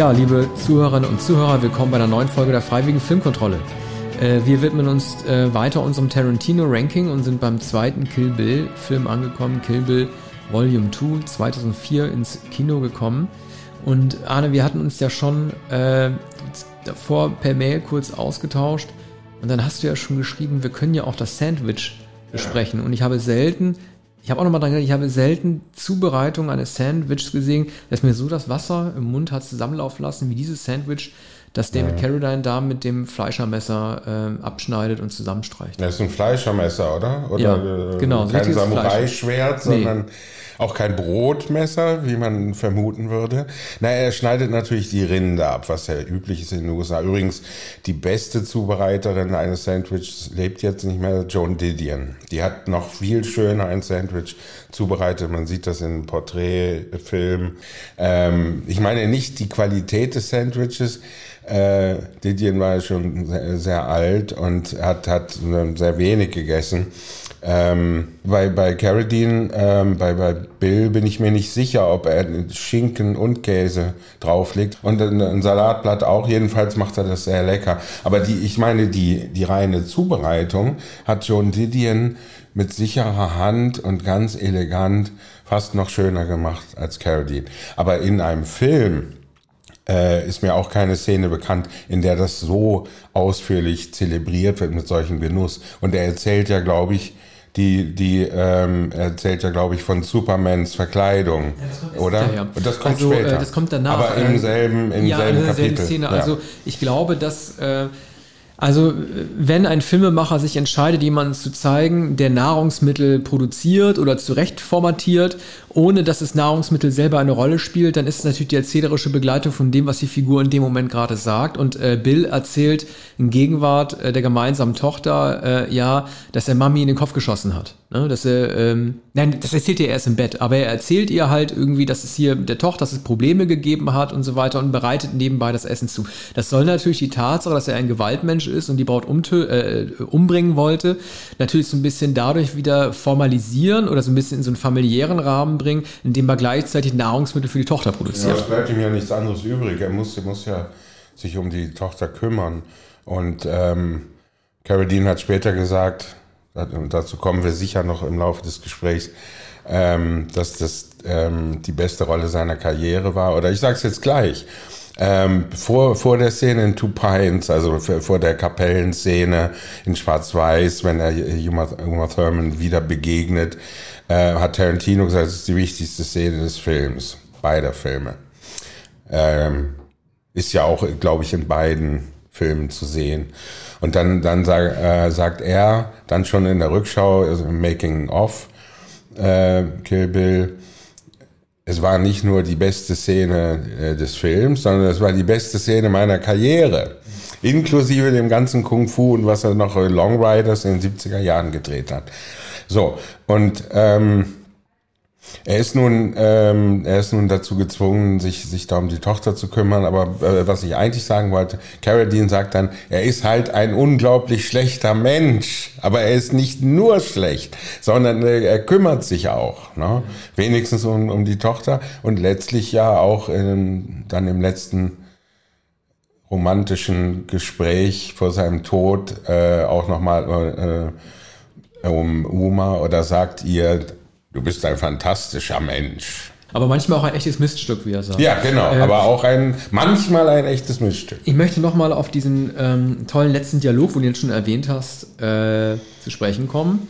Ja, liebe Zuhörerinnen und Zuhörer, willkommen bei einer neuen Folge der Freiwilligen Filmkontrolle. Äh, wir widmen uns äh, weiter unserem Tarantino-Ranking und sind beim zweiten Kill Bill-Film angekommen. Kill Bill Volume 2, 2004 ins Kino gekommen. Und Arne, wir hatten uns ja schon äh, davor per Mail kurz ausgetauscht. Und dann hast du ja schon geschrieben, wir können ja auch das Sandwich besprechen. Und ich habe selten ich habe auch nochmal dran gedacht, ich habe selten Zubereitung eines Sandwiches gesehen, dass mir so das Wasser im Mund hat zusammenlaufen lassen, wie dieses Sandwich, das David ja. Carradine da mit dem Fleischermesser äh, abschneidet und zusammenstreicht. Das ist ein Fleischermesser, oder? Oder ja, genau. Kein Samurai-Schwert, nee. Auch kein Brotmesser, wie man vermuten würde. Na, er schneidet natürlich die Rinde ab, was ja üblich ist in den USA. Übrigens, die beste Zubereiterin eines Sandwiches lebt jetzt nicht mehr, Joan Didion. Die hat noch viel schöner ein Sandwich zubereitet. Man sieht das in Porträtfilmen. Ähm, ich meine nicht die Qualität des Sandwiches, äh, Didion war schon sehr, sehr, alt und hat, hat sehr wenig gegessen. Ähm, bei, bei Carradine, ähm, bei, bei Bill bin ich mir nicht sicher, ob er Schinken und Käse drauflegt. Und ein, ein Salatblatt auch. Jedenfalls macht er das sehr lecker. Aber die, ich meine, die, die reine Zubereitung hat John Didion mit sicherer Hand und ganz elegant fast noch schöner gemacht als Carradine. Aber in einem Film äh, ist mir auch keine Szene bekannt, in der das so ausführlich zelebriert wird mit solchem Genuss. Und er erzählt ja, glaube ich, die, die ähm, erzählt ja, glaube ich, von Supermans Verkleidung, ja, oder? Ja, ja. Das kommt also, später. Äh, das kommt danach. Aber im selben, im ja, selben in Kapitel. Selben Szene. Also ich glaube, dass äh, also wenn ein Filmemacher sich entscheidet, jemanden zu zeigen, der Nahrungsmittel produziert oder zurecht formatiert, ohne dass das Nahrungsmittel selber eine Rolle spielt, dann ist es natürlich die erzählerische Begleitung von dem, was die Figur in dem Moment gerade sagt. Und äh, Bill erzählt in Gegenwart äh, der gemeinsamen Tochter, äh, ja, dass er Mami in den Kopf geschossen hat. Ne? Dass er, ähm, nein, das erzählt er erst im Bett, aber er erzählt ihr halt irgendwie, dass es hier der Tochter, dass es Probleme gegeben hat und so weiter und bereitet nebenbei das Essen zu. Das soll natürlich die Tatsache, dass er ein Gewaltmensch ist und die Braut äh, umbringen wollte, natürlich so ein bisschen dadurch wieder formalisieren oder so ein bisschen in so einen familiären Rahmen bringen, indem er gleichzeitig Nahrungsmittel für die Tochter produziert. Ja, es bleibt ihm ja nichts anderes übrig. Er muss, er muss ja sich um die Tochter kümmern. Und ähm, Carradine hat später gesagt, und dazu kommen wir sicher noch im Laufe des Gesprächs, ähm, dass das ähm, die beste Rolle seiner Karriere war. Oder ich sage es jetzt gleich. Ähm, vor, vor der Szene in Two Pines, also vor der Kapellenszene in Schwarz-Weiß, wenn er Uma, Thurman wieder begegnet, äh, hat Tarantino gesagt, es ist die wichtigste Szene des Films, beider Filme. Ähm, ist ja auch, glaube ich, in beiden Filmen zu sehen. Und dann, dann sag, äh, sagt er, dann schon in der Rückschau, also Making of äh, Kill Bill, es war nicht nur die beste Szene äh, des Films, sondern es war die beste Szene meiner Karriere. Inklusive dem ganzen Kung Fu und was er noch Long Riders in den 70er Jahren gedreht hat. So, und ähm, er ist nun, ähm, er ist nun dazu gezwungen, sich, sich da um die Tochter zu kümmern. Aber äh, was ich eigentlich sagen wollte, Carradine sagt dann, er ist halt ein unglaublich schlechter Mensch. Aber er ist nicht nur schlecht, sondern äh, er kümmert sich auch. Ne? Wenigstens um, um die Tochter und letztlich ja auch in, dann im letzten romantischen Gespräch vor seinem Tod äh, auch nochmal äh, um Uma oder sagt ihr, Du bist ein fantastischer Mensch. Aber manchmal auch ein echtes Miststück, wie er sagt. Ja, genau. Äh, aber auch ein, manchmal ein echtes Miststück. Ich möchte nochmal auf diesen ähm, tollen letzten Dialog, wo du jetzt schon erwähnt hast, äh, zu sprechen kommen.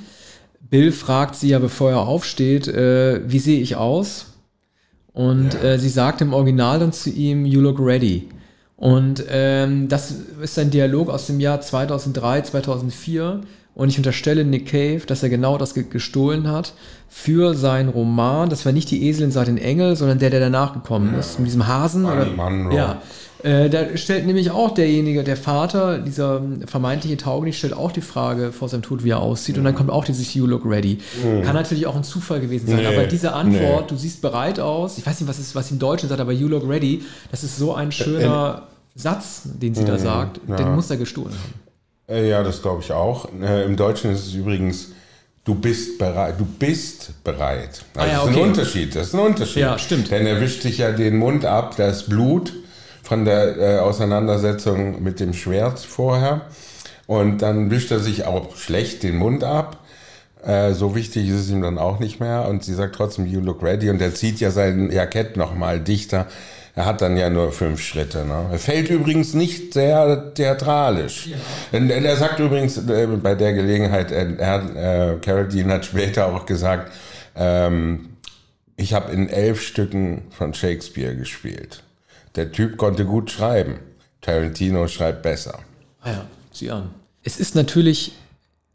Bill fragt sie ja, bevor er aufsteht, äh, wie sehe ich aus? Und ja. äh, sie sagt im Original dann zu ihm, you look ready. Und ähm, das ist ein Dialog aus dem Jahr 2003, 2004 und ich unterstelle Nick Cave, dass er genau das gestohlen hat für seinen Roman. Das war nicht die Eselin seit den Engel, sondern der, der danach gekommen ja. ist. Mit diesem Hasen. Oder, ja. Äh, da stellt nämlich auch derjenige, der Vater, dieser vermeintliche Taugenicht, stellt auch die Frage vor seinem Tod, wie er aussieht. Mhm. Und dann kommt auch dieses You look ready. Mhm. Kann natürlich auch ein Zufall gewesen sein. Nee. Aber diese Antwort, nee. du siehst bereit aus, ich weiß nicht, was ist, was im Deutschen sagt, aber You look ready, das ist so ein schöner äh, Satz, den sie da mhm. sagt. Ja. Den muss er gestohlen haben. Äh, ja, das glaube ich auch. Äh, Im Deutschen ist es übrigens, du bist bereit. Du bist bereit. Also ah, ja, okay. Das ist ein Unterschied. Das ist ein Unterschied. Ja, stimmt. Denn er wischt sich ja den Mund ab, da ist Blut von der äh, Auseinandersetzung mit dem Schwert vorher. Und dann wischt er sich auch schlecht den Mund ab. Äh, so wichtig ist es ihm dann auch nicht mehr. Und sie sagt trotzdem, you look ready. Und er zieht ja sein Jackett nochmal dichter. Er hat dann ja nur fünf Schritte. Ne? Er fällt übrigens nicht sehr theatralisch. Ja. Er sagt übrigens äh, bei der Gelegenheit, er, er, äh, Carradine hat später auch gesagt, ähm, ich habe in elf Stücken von Shakespeare gespielt. Der Typ konnte gut schreiben. Tarantino schreibt besser. Ah ja, sieh an. Es ist natürlich,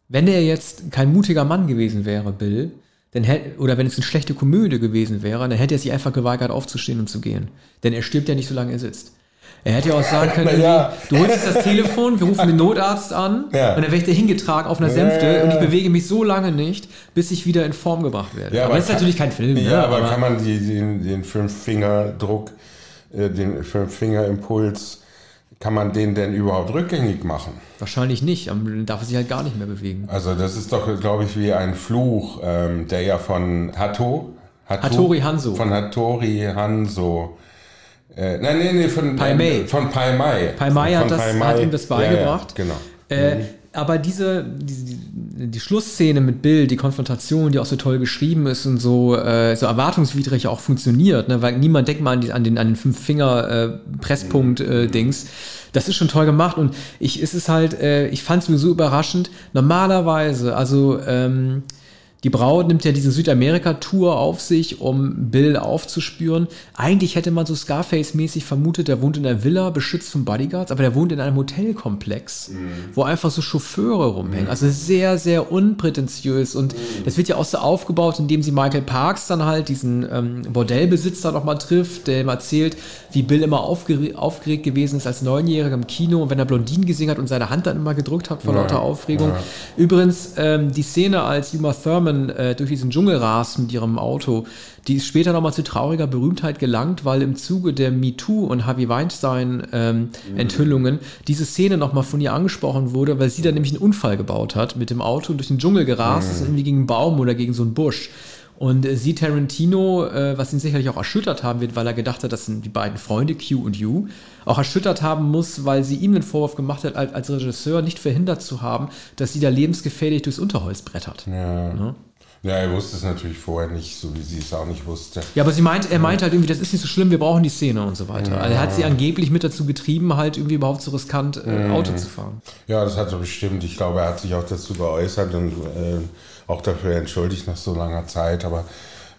wenn er jetzt kein mutiger Mann gewesen wäre, Bill, dann hätte, oder wenn es eine schlechte Komödie gewesen wäre, dann hätte er sich einfach geweigert aufzustehen und zu gehen. Denn er stirbt ja nicht, solange er sitzt. Er hätte ja auch sagen können, ja. du holst jetzt das Telefon, wir rufen den Notarzt an ja. und dann werde ich da hingetragen auf einer Sänfte ja, und ich bewege mich so lange nicht, bis ich wieder in Form gebracht werde. aber, aber das ist natürlich kein Film. Ja, ne? aber, aber, kann man die, den, den Fünf-Finger-Druck, äh, den Fünf-Finger-Impuls kann man den denn überhaupt rückgängig machen? Wahrscheinlich nicht, dann darf er sich halt gar nicht mehr bewegen. Also das ist doch, glaube ich, wie ein Fluch, ähm, der ja von Hato, Hato, Hattori Hanzo. Von Hattori Hanzo. Äh, nein, nein, nein, von Pai Mei. Äh, von Pai Mei. Pai Mei hat, das, hat ihm das beigebracht. Ja, ja, genau. Äh, mhm aber diese, die, die Schlussszene mit Bill, die Konfrontation, die auch so toll geschrieben ist und so, äh, so erwartungswidrig auch funktioniert, ne? weil niemand denkt mal an, die, an den, an den Fünf-Finger-Presspunkt-Dings. Äh, das ist schon toll gemacht und ich, ist es halt, äh, ich fand es mir so überraschend. Normalerweise, also, ähm, die Braut nimmt ja diese Südamerika-Tour auf sich, um Bill aufzuspüren. Eigentlich hätte man so Scarface-mäßig vermutet, der wohnt in einer Villa, beschützt von Bodyguards, aber der wohnt in einem Hotelkomplex, mhm. wo einfach so Chauffeure rumhängen. Mhm. Also sehr, sehr unprätentiös. Und mhm. das wird ja auch so aufgebaut, indem sie Michael Parks dann halt, diesen ähm, Bordellbesitzer nochmal trifft, der ihm erzählt, wie Bill immer aufgeregt, aufgeregt gewesen ist als Neunjähriger im Kino und wenn er Blondinen gesehen hat und seine Hand dann immer gedrückt hat vor ja. lauter Aufregung. Ja. Übrigens, ähm, die Szene, als Uma Thurman Damen äh, durch diesen Dschungel rasen mit ihrem Auto, die ist später nochmal zu trauriger Berühmtheit gelangt, weil im Zuge der MeToo und Harvey Weinstein ähm, mhm. Enthüllungen diese Szene nochmal von ihr angesprochen wurde, weil sie da nämlich einen Unfall gebaut hat, mit dem Auto durch den Dschungel gerast mhm. ist, irgendwie gegen einen Baum oder gegen so einen Busch. Und äh, sie Tarantino, äh, was ihn sicherlich auch erschüttert haben wird, weil er gedacht hat, das sind die beiden Freunde, Q und U, auch erschüttert haben muss, weil sie ihm den Vorwurf gemacht hat, als, als Regisseur nicht verhindert zu haben, dass sie da lebensgefährlich durchs Unterholz brettert. Ja. Ne? Ja, er wusste es natürlich vorher nicht, so wie sie es auch nicht wusste. Ja, aber sie meint, er meint halt irgendwie, das ist nicht so schlimm, wir brauchen die Szene und so weiter. Ja. Also er hat sie angeblich mit dazu getrieben, halt irgendwie überhaupt so riskant äh, Auto zu fahren. Ja, das hat er bestimmt. Ich glaube, er hat sich auch dazu geäußert und äh, auch dafür entschuldigt nach so langer Zeit, aber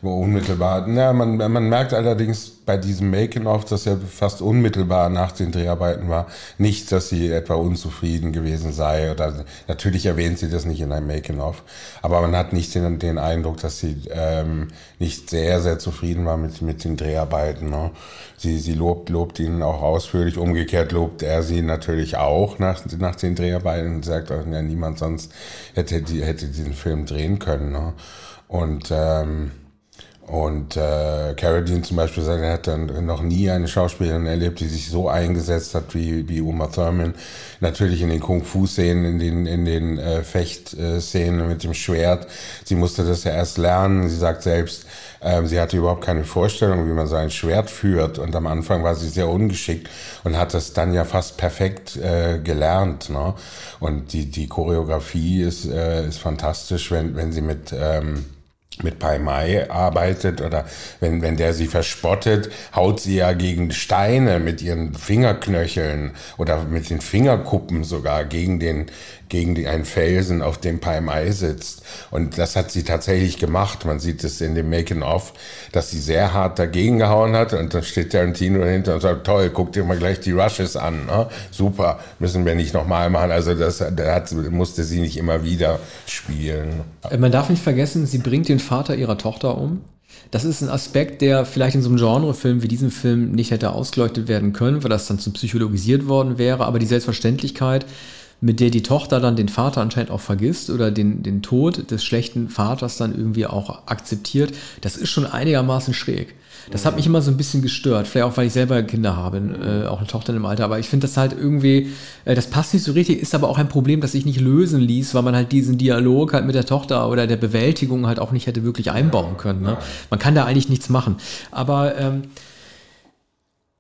unmittelbar. Na, man, man merkt allerdings bei diesem Making-of, das ja fast unmittelbar nach den Dreharbeiten war, nicht, dass sie etwa unzufrieden gewesen sei. Oder natürlich erwähnt sie das nicht in einem Making-of, aber man hat nicht den, den Eindruck, dass sie ähm, nicht sehr, sehr zufrieden war mit, mit den Dreharbeiten. Ne? Sie, sie lobt, lobt ihn auch ausführlich. Umgekehrt lobt er sie natürlich auch nach, nach den Dreharbeiten und sagt, ja, niemand sonst hätte, die, hätte diesen Film drehen können. Ne? Und ähm, und äh, Carradine zum Beispiel sagt, er hat dann noch nie eine Schauspielerin erlebt, die sich so eingesetzt hat wie, wie Uma Thurman. Natürlich in den Kung-Fu-Szenen, in den, in den äh, Fecht-Szenen mit dem Schwert. Sie musste das ja erst lernen. Sie sagt selbst, ähm, sie hatte überhaupt keine Vorstellung, wie man so ein Schwert führt. Und am Anfang war sie sehr ungeschickt und hat das dann ja fast perfekt äh, gelernt. Ne? Und die, die Choreografie ist, äh, ist fantastisch, wenn, wenn sie mit... Ähm, mit Pai Mai arbeitet oder wenn, wenn der sie verspottet, haut sie ja gegen Steine mit ihren Fingerknöcheln oder mit den Fingerkuppen sogar gegen den, gegen die, einen Felsen, auf dem Pai Mai sitzt. Und das hat sie tatsächlich gemacht. Man sieht es in dem Making-of, dass sie sehr hart dagegen gehauen hat. Und dann steht Tarantino dahinter und sagt, toll, guck dir mal gleich die Rushes an. Ne? Super, müssen wir nicht nochmal machen. Also das da hat, musste sie nicht immer wieder spielen. Äh, man darf nicht vergessen, sie bringt den Vater ihrer Tochter um. Das ist ein Aspekt, der vielleicht in so einem Genrefilm wie diesem Film nicht hätte ausgeleuchtet werden können, weil das dann zu psychologisiert worden wäre. Aber die Selbstverständlichkeit, mit der die Tochter dann den Vater anscheinend auch vergisst oder den, den Tod des schlechten Vaters dann irgendwie auch akzeptiert, das ist schon einigermaßen schräg. Das hat mich immer so ein bisschen gestört. Vielleicht auch, weil ich selber Kinder habe, äh, auch eine Tochter im Alter. Aber ich finde das halt irgendwie, äh, das passt nicht so richtig, ist aber auch ein Problem, das sich nicht lösen ließ, weil man halt diesen Dialog halt mit der Tochter oder der Bewältigung halt auch nicht hätte wirklich einbauen können. Ne? Man kann da eigentlich nichts machen. Aber ähm,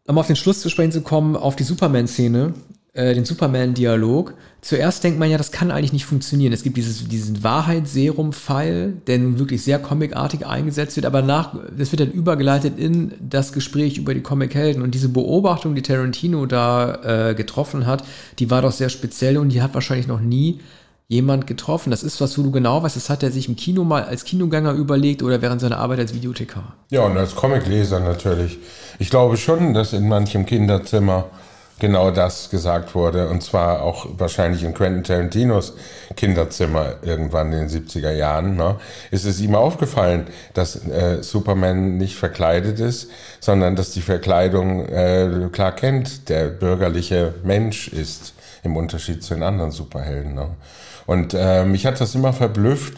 um auf den Schluss zu sprechen zu kommen, auf die Superman-Szene, äh, den Superman-Dialog. Zuerst denkt man ja, das kann eigentlich nicht funktionieren. Es gibt dieses, diesen Wahrheitsserum-Pfeil, der nun wirklich sehr comicartig eingesetzt wird, aber nach, das wird dann übergeleitet in das Gespräch über die Comic-Helden. Und diese Beobachtung, die Tarantino da äh, getroffen hat, die war doch sehr speziell und die hat wahrscheinlich noch nie jemand getroffen. Das ist was, wo du genau weißt, das hat er sich im Kino mal als Kinogänger überlegt oder während seiner Arbeit als Videothekar. Ja, und als Comicleser natürlich. Ich glaube schon, dass in manchem Kinderzimmer genau das gesagt wurde. Und zwar auch wahrscheinlich in Quentin Tarantinos Kinderzimmer irgendwann in den 70er Jahren. Ne, ist es ihm aufgefallen, dass äh, Superman nicht verkleidet ist, sondern dass die Verkleidung äh, klar kennt, der bürgerliche Mensch ist, im Unterschied zu den anderen Superhelden. Ne? Und äh, mich hat das immer verblüfft.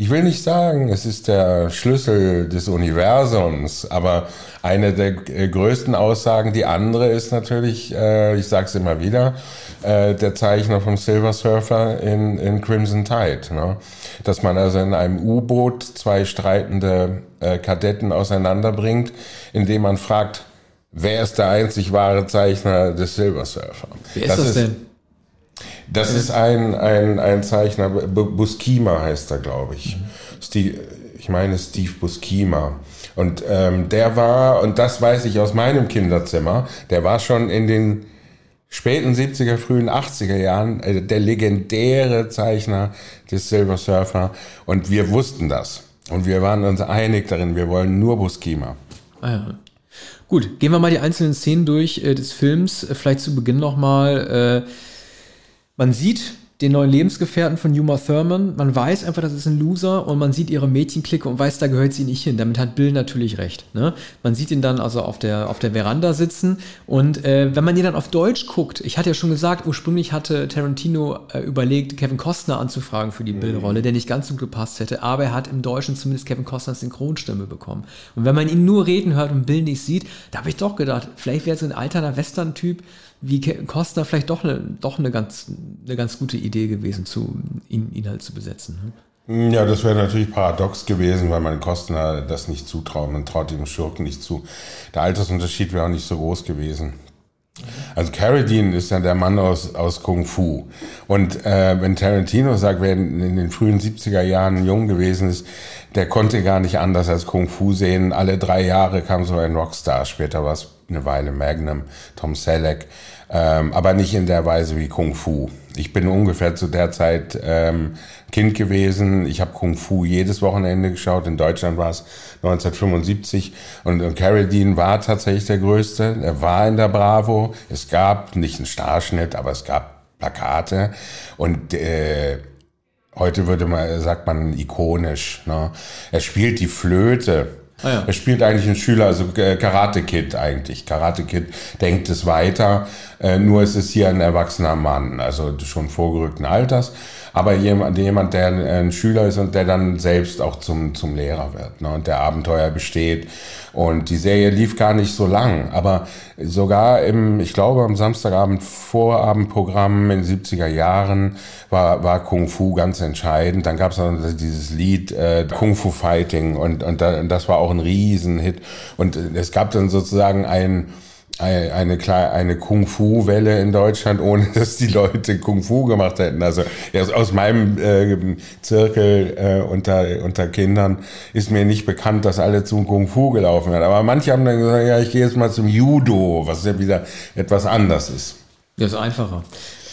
Ich will nicht sagen, es ist der Schlüssel des Universums, aber eine der äh, größten Aussagen, die andere ist natürlich, äh, ich sage es immer wieder, äh, der Zeichner vom Silver Surfer in, in Crimson Tide. Ne? Dass man also in einem U-Boot zwei streitende äh, Kadetten auseinanderbringt, indem man fragt, wer ist der einzig wahre Zeichner des Silver Surfer? Wer ist das, das denn? Das ist ein, ein, ein Zeichner, Buskima heißt er, glaube ich. Mhm. Steve, ich meine Steve Buskima. Und ähm, der war, und das weiß ich aus meinem Kinderzimmer, der war schon in den späten 70er, frühen 80er Jahren äh, der legendäre Zeichner des Silver Surfer. Und wir wussten das. Und wir waren uns einig darin, wir wollen nur Buskima. Ah ja. Gut, gehen wir mal die einzelnen Szenen durch äh, des Films. Vielleicht zu Beginn nochmal. Äh, man sieht den neuen Lebensgefährten von Yuma Thurman. Man weiß einfach, das ist ein Loser und man sieht ihre Mädchenklicke und weiß, da gehört sie nicht hin. Damit hat Bill natürlich recht. Ne? Man sieht ihn dann also auf der, auf der Veranda sitzen und äh, wenn man ihn dann auf Deutsch guckt, ich hatte ja schon gesagt, ursprünglich hatte Tarantino äh, überlegt, Kevin Costner anzufragen für die mhm. Bill-Rolle, der nicht ganz so gepasst hätte, aber er hat im Deutschen zumindest Kevin Costners Synchronstimme bekommen. Und wenn man ihn nur reden hört und Bill nicht sieht, da habe ich doch gedacht, vielleicht wäre es ein alterner Western-Typ, wie Costa vielleicht doch eine, doch eine, ganz, eine ganz gute Idee gewesen, zu, ihn, ihn halt zu besetzen. Ne? Ja, das wäre natürlich paradox gewesen, weil man Kostner das nicht zutraut. Man traut dem Schurken nicht zu. Der Altersunterschied wäre auch nicht so groß gewesen. Also Carradine ist ja der Mann aus, aus Kung Fu. Und äh, wenn Tarantino sagt, wer in, den frühen 70er Jahren jung gewesen ist, der konnte gar nicht anders als Kung Fu sehen. Alle drei Jahre kam so ein Rockstar. Später war es eine Weile Magnum, Tom Selleck. Ähm, aber nicht in der Weise wie Kung Fu. Ich bin ungefähr zu der Zeit ähm, Kind gewesen. Ich habe Kung Fu jedes Wochenende geschaut. In Deutschland war es 1975 und, und Carradine war tatsächlich der Größte. Er war in der Bravo. Es gab nicht einen Starschnitt, aber es gab Plakate und äh, heute würde man sagt man ikonisch. Ne? Er spielt die Flöte Ah, ja. Er spielt eigentlich einen Schüler, also äh, Karate Kid eigentlich. Karate Kid denkt es weiter, äh, nur es ist hier ein erwachsener Mann, also schon vorgerückten Alters aber jemand, jemand, der ein Schüler ist und der dann selbst auch zum, zum Lehrer wird ne, und der Abenteuer besteht. Und die Serie lief gar nicht so lang, aber sogar im, ich glaube, am Samstagabend Vorabendprogramm in den 70er Jahren war, war Kung Fu ganz entscheidend. Dann gab es dieses Lied äh, Kung Fu Fighting und, und, da, und das war auch ein Riesenhit. Und es gab dann sozusagen ein eine, eine, Kung-Fu-Welle in Deutschland, ohne dass die Leute Kung-Fu gemacht hätten. Also aus meinem äh, Zirkel äh, unter, unter Kindern ist mir nicht bekannt, dass alle zum Kung-Fu gelaufen sind. Aber manche haben dann gesagt, ja, ich gehe jetzt mal zum Judo, was ja wieder etwas anders ist. Das ist einfacher.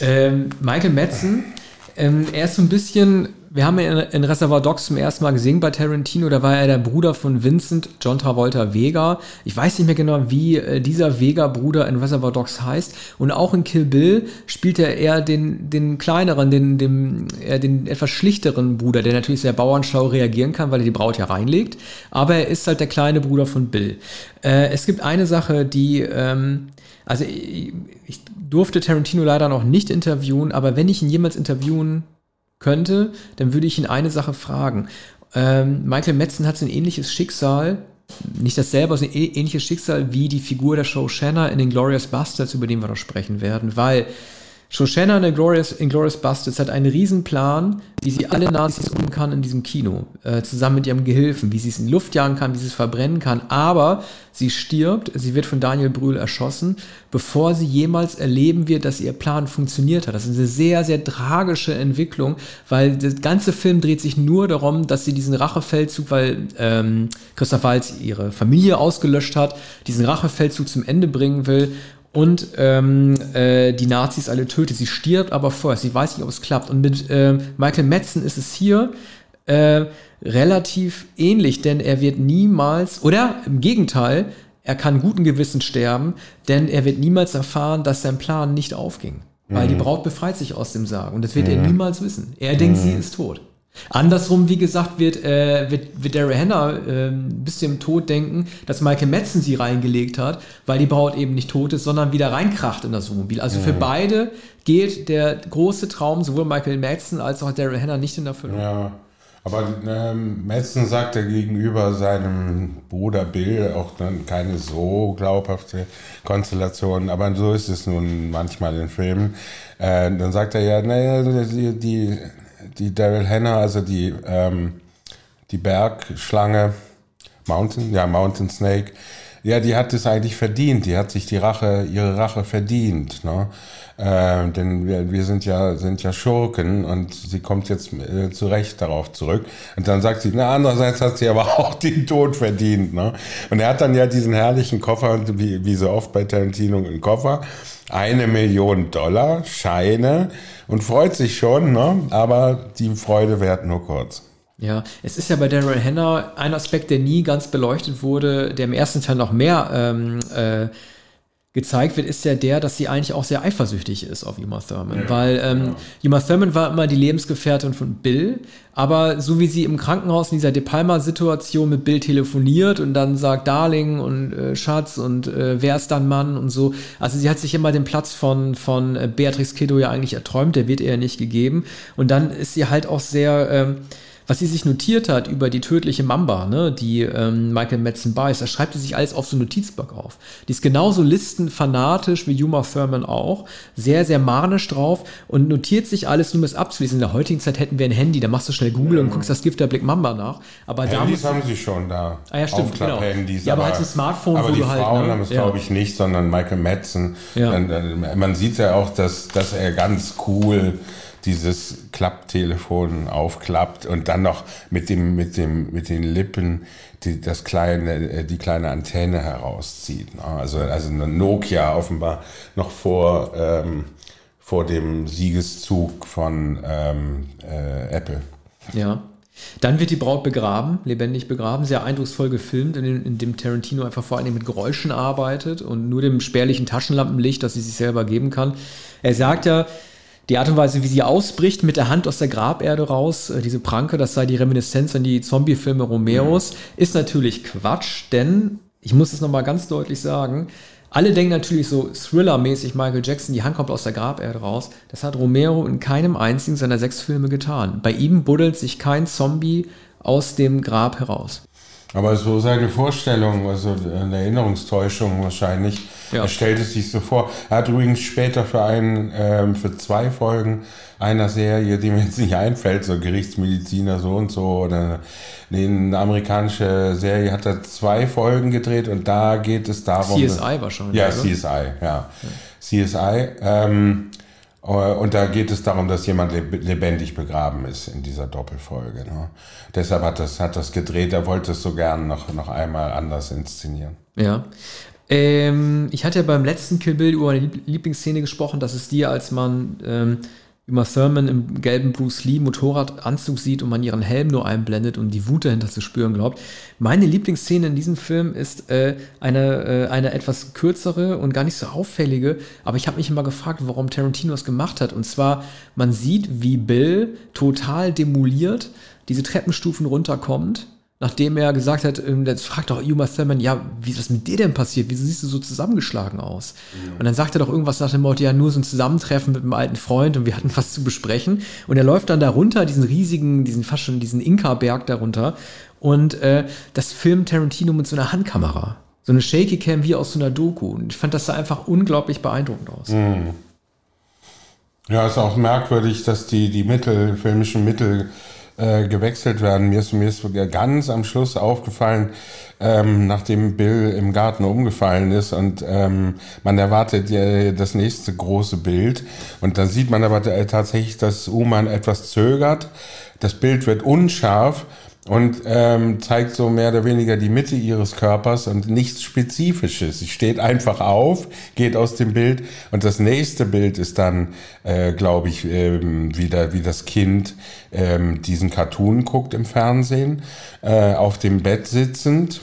Ähm, Michael Metzen, ähm, er ist so ein bisschen wir haben ihn in Reservoir Dogs zum ersten Mal gesehen bei Tarantino. Da war er der Bruder von Vincent John Travolta Vega. Ich weiß nicht mehr genau, wie äh, dieser Vega-Bruder in Reservoir Dogs heißt. Und auch in Kill Bill spielt er eher den, den kleineren, den, den, eher den etwas schlichteren Bruder, der natürlich sehr bauernschlau reagieren kann, weil er die Braut ja reinlegt. Aber er ist halt der kleine Bruder von Bill. Äh, es gibt eine Sache, die, ähm, also ich durfte Tarantino leider noch nicht interviewen, aber wenn ich ihn jemals interviewen könnte, dann würde ich ihn eine Sache fragen. Ähm, Michael Metzen hat ein ähnliches Schicksal, nicht dasselbe, sondern ein ähnliches Schicksal wie die Figur der Show Shanna in den Glorious Bastards, über den wir noch sprechen werden, weil Shoshana in Inglourious, Inglourious Bastards hat einen Riesenplan, wie sie alle Nazis um kann in diesem Kino, äh, zusammen mit ihrem Gehilfen, wie sie es in die Luft jagen kann, wie sie es verbrennen kann, aber sie stirbt, sie wird von Daniel Brühl erschossen, bevor sie jemals erleben wird, dass ihr Plan funktioniert hat. Das ist eine sehr, sehr tragische Entwicklung, weil der ganze Film dreht sich nur darum, dass sie diesen Rachefeldzug, weil ähm, Christoph Waltz ihre Familie ausgelöscht hat, diesen Rachefeldzug zum Ende bringen will und ähm, äh, die Nazis alle tötet. Sie stirbt aber vorher. Sie weiß nicht, ob es klappt. Und mit äh, Michael Madsen ist es hier äh, relativ ähnlich, denn er wird niemals, oder im Gegenteil, er kann guten Gewissen sterben, denn er wird niemals erfahren, dass sein Plan nicht aufging. Weil die Mhm. Braut befreit sich aus dem Sarg. Und das wird er niemals wissen. Er denkt, sie ist tot. Andersrum, wie gesagt, wird, äh, wird, wird Daryl Hannah ähm, bis zum Tod denken, dass Michael Madsen sie reingelegt hat, weil die Braut eben nicht tot ist, sondern wieder reinkracht in das Wohnmobil. Also für beide geht der große Traum, sowohl Michael Madsen als auch Daryl Hannah, nicht in Erfüllung. Ja, aber ähm, Madsen sagt ja gegenüber seinem Bruder Bill auch dann keine so glaubhafte Konstellation, aber so ist es nun manchmal in Filmen. Äh, dann sagt er ja, naja, die, die, die Daryl Hannah, also die, ähm, die Bergschlange, Mountain, ja, Mountain Snake, ja, die hat es eigentlich verdient. Die hat sich die Rache, ihre Rache verdient. Ne? Äh, denn wir, wir sind ja sind ja Schurken und sie kommt jetzt äh, zu Recht darauf zurück. Und dann sagt sie, na andererseits hat sie aber auch den Tod verdient. Ne? Und er hat dann ja diesen herrlichen Koffer, wie, wie so oft bei Tarantino, einen Koffer, eine Million Dollar Scheine und freut sich schon, ne? aber die Freude währt nur kurz. Ja, es ist ja bei Daryl Hannah ein Aspekt, der nie ganz beleuchtet wurde, der im ersten Teil noch mehr ähm, äh, gezeigt wird, ist ja der, dass sie eigentlich auch sehr eifersüchtig ist auf Uma Thurman. Weil ähm, Uma Thurman war immer die Lebensgefährtin von Bill, aber so wie sie im Krankenhaus in dieser De Palma-Situation mit Bill telefoniert und dann sagt Darling und äh, Schatz und äh, wer ist dann Mann und so. Also sie hat sich immer den Platz von, von äh, Beatrix Kiddo ja eigentlich erträumt, der wird ihr nicht gegeben. Und dann ist sie halt auch sehr... Ähm, was sie sich notiert hat über die tödliche Mamba, ne, die ähm, Michael Madsen beißt, da schreibt sie sich alles auf so einen Notizblock auf. Die ist genauso listenfanatisch wie Uma Thurman auch, sehr, sehr manisch drauf und notiert sich alles, nur um es abzuschließen. In der heutigen Zeit hätten wir ein Handy, da machst du schnell Google und guckst das Gifterblick Mamba nach. Aber Handys damals, haben sie schon da. Ah ja, stimmt, genau. Aufklapp-Handys, Ja, aber halt ein Smartphone, aber wo die du halt, Frauen ne? haben es, Ja. glaube ich, nicht, sondern Michael Madsen. Ja. Man, man sieht ja auch, dass, dass er ganz cool dieses Klapptelefon aufklappt und dann noch mit dem mit dem mit den Lippen die, das kleine äh, die kleine Antenne herauszieht. ne? Also also eine Nokia offenbar noch vor ähm, vor dem Siegeszug von ähm, äh, Apple. Ja. Dann wird die Braut begraben, lebendig begraben, sehr eindrucksvoll gefilmt, in dem, in dem Tarantino einfach vor allem mit Geräuschen arbeitet und nur dem spärlichen Taschenlampenlicht, das sie sich selber geben kann. Er sagt ja, die Art und Weise, wie sie ausbricht, mit der Hand aus der Graberde raus, äh, diese Pranke, das sei die Reminiszenz an die Zombie-Filme Romeros, ist natürlich Quatsch, denn, ich muss es nochmal ganz deutlich sagen, alle denken natürlich so Thriller-mäßig Michael Jackson, die Hand kommt aus der Graberde raus. Das hat Romero in keinem einzigen seiner sechs Filme getan. Bei ihm buddelt sich kein Zombie aus dem Grab heraus. Aber so seine Vorstellung, also eine Erinnerungstäuschung wahrscheinlich, Ja. er stellt es sich so vor. Er hat übrigens später für einen, ähm, für zwei Folgen einer Serie, die mir jetzt nicht einfällt, so Gerichtsmediziner so und so, oder eine amerikanische Serie, hat er zwei Folgen gedreht und da geht es darum. CSI wahrscheinlich. Ja, oder? CSI, ja. CSI. Ähm, äh, und da geht es darum, dass jemand leb- lebendig begraben ist in dieser Doppelfolge. Ne? Deshalb hat das, hat das gedreht. Er wollte es so gern noch, noch einmal anders inszenieren. Ja. Ähm, ich hatte ja beim letzten Kill Bill über eine Lieb- Lieblingsszene gesprochen, dass es dir, als man ähm, Uma Thurman im gelben Bruce Lee Motorradanzug sieht und man ihren Helm nur einblendet und die Wut dahinter zu spüren glaubt. Meine Lieblingsszene in diesem Film ist äh, eine, äh, eine etwas kürzere und gar nicht so auffällige, aber ich habe mich immer gefragt, warum Tarantino es gemacht hat. Und zwar, man sieht, wie Bill total demoliert diese Treppenstufen runterkommt nachdem er gesagt hat, ähm, jetzt fragt doch Uma Thurman, ja, wie ist das mit dir denn passiert? Wieso siehst du so zusammengeschlagen aus? Und dann sagt er doch irgendwas nach dem Motto, ja, nur so ein Zusammentreffen mit einem alten Freund und wir hatten was zu besprechen. Und er läuft dann da runter, diesen riesigen, diesen fast schon diesen Inka-Berg darunter. Und äh, das filmt Tarantino mit so einer Handkamera. So eine Shaky Cam wie aus so einer Doku. Und ich fand das sah einfach unglaublich beeindruckend aus. Ja, ist auch merkwürdig, dass die, die Mittel, filmischen Mittel äh, gewechselt werden. Mir ist, mir ist ganz am Schluss aufgefallen, ähm, nachdem Bill im Garten umgefallen ist und ähm, man erwartet ja das nächste große Bild und dann sieht man aber tatsächlich, dass Uman etwas zögert. Das Bild wird unscharf und ähm, zeigt so mehr oder weniger die Mitte ihres Körpers und nichts Spezifisches. Sie steht einfach auf, geht aus dem Bild und das nächste Bild ist dann, äh, glaube ich, ähm, wieder wie das Kind ähm, diesen Cartoon guckt im Fernsehen, äh, auf dem Bett sitzend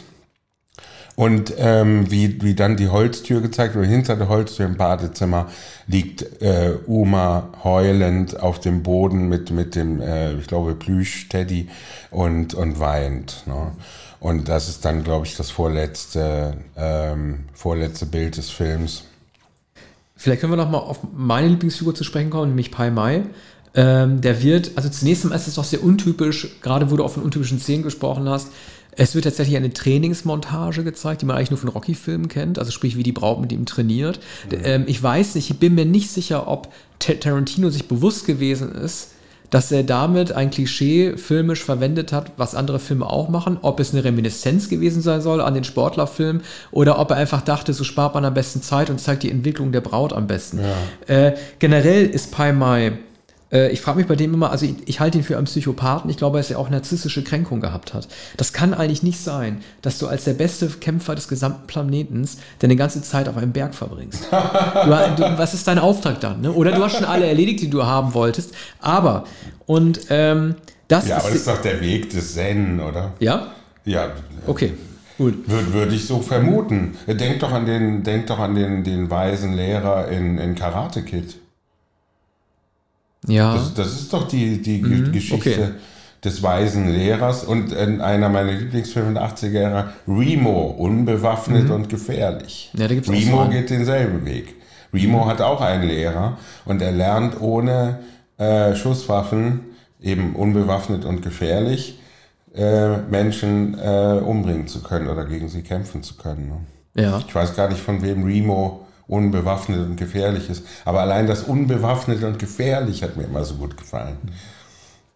und ähm, wie, wie dann die Holztür gezeigt wird, hinter der Holztür im Badezimmer liegt äh, Uma heulend auf dem Boden mit, mit dem, äh, ich glaube, Plüsch-Teddy und, und weint. Ne? Und das ist dann, glaube ich, das vorletzte, ähm, vorletzte Bild des Films. Vielleicht können wir noch mal auf meine Lieblingsfigur zu sprechen kommen, nämlich Pai Mai. Ähm, der wird, also zunächst einmal ist es doch sehr untypisch, gerade wo du auch von untypischen Szenen gesprochen hast, es wird tatsächlich eine Trainingsmontage gezeigt, die man eigentlich nur von Rocky-Filmen kennt, also sprich, wie die Braut mit ihm trainiert. Mhm. Ähm, ich weiß nicht, ich bin mir nicht sicher, ob Tarantino sich bewusst gewesen ist, dass er damit ein Klischee filmisch verwendet hat, was andere Filme auch machen, ob es eine Reminiszenz gewesen sein soll an den Sportlerfilm oder ob er einfach dachte, so spart man am besten Zeit und zeigt die Entwicklung der Braut am besten. Ja. Äh, generell ist Pai Mai ich frage mich bei dem immer, also ich, ich halte ihn für einen Psychopathen. Ich glaube, dass er auch narzisstische Kränkung gehabt hat. Das kann eigentlich nicht sein, dass du als der beste Kämpfer des gesamten Planetens deine ganze Zeit auf einem Berg verbringst. Du, du, was ist dein Auftrag dann? Ne? Oder du hast schon alle erledigt, die du haben wolltest. Aber, und ähm, das ja, ist. aber das ist doch der Weg des Zen, oder? Ja? Ja. Okay. Gut. Würde, würde ich so vermuten. Denk doch an den, denk doch an den, den weisen Lehrer in, in Karate Kid. Ja. Das, das ist doch die, die mhm, Geschichte okay. des weisen Lehrers und in einer meiner Lieblingsfilme der 80er Jahre, Remo, unbewaffnet mhm. und gefährlich. Ja, da gibt's Remo geht denselben Weg. Remo mhm. hat auch einen Lehrer und er lernt ohne äh, Schusswaffen, eben unbewaffnet und gefährlich, äh, Menschen äh, umbringen zu können oder gegen sie kämpfen zu können. Ne? Ja. Ich weiß gar nicht, von wem Remo unbewaffnet und gefährlich ist. Aber allein das unbewaffnet und gefährlich hat mir immer so gut gefallen.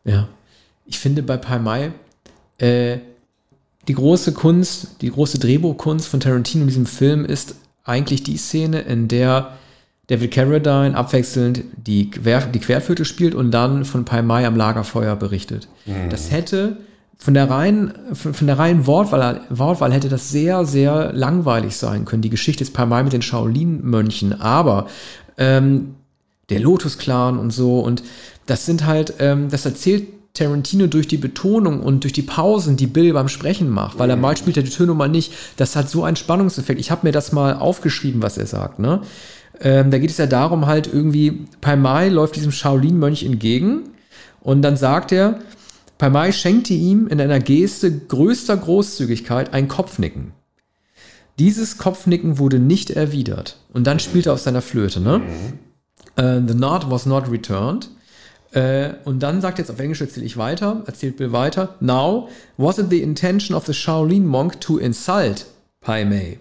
Ja. Ich finde bei Pai Mai äh, die große Kunst, die große Drehbuchkunst von Tarantino in diesem Film ist eigentlich die Szene, in der David Carradine abwechselnd die, Quer, die Querflöte spielt und dann von Pai Mai am Lagerfeuer berichtet. Mhm. Das hätte von der reinen, von, der reinen Wortwahl, Wortwahl hätte das sehr, sehr langweilig sein können. Die Geschichte ist paar Mal mit den Shaolin-Mönchen, aber ähm, der Lotus-Clan und so und das sind halt, ähm, das erzählt Tarantino durch die Betonung und durch die Pausen, die Bill beim Sprechen macht, weil er mal spielt er die Töne mal nicht. Das hat so einen Spannungseffekt. Ich habe mir das mal aufgeschrieben, was er sagt. Ne? Ähm, da geht es ja darum, halt irgendwie, Pai Mai läuft diesem Shaolin-Mönch entgegen und dann sagt er, Mai schenkte ihm in einer Geste größter Großzügigkeit ein Kopfnicken. Dieses Kopfnicken wurde nicht erwidert. Und dann spielte er auf seiner Flöte, ne? Uh, the nod was not returned. Uh, und dann sagt jetzt auf Englisch, erzähle ich weiter, erzählt Bill weiter. Now, was it the intention of the Shaolin monk to insult Pai Mei?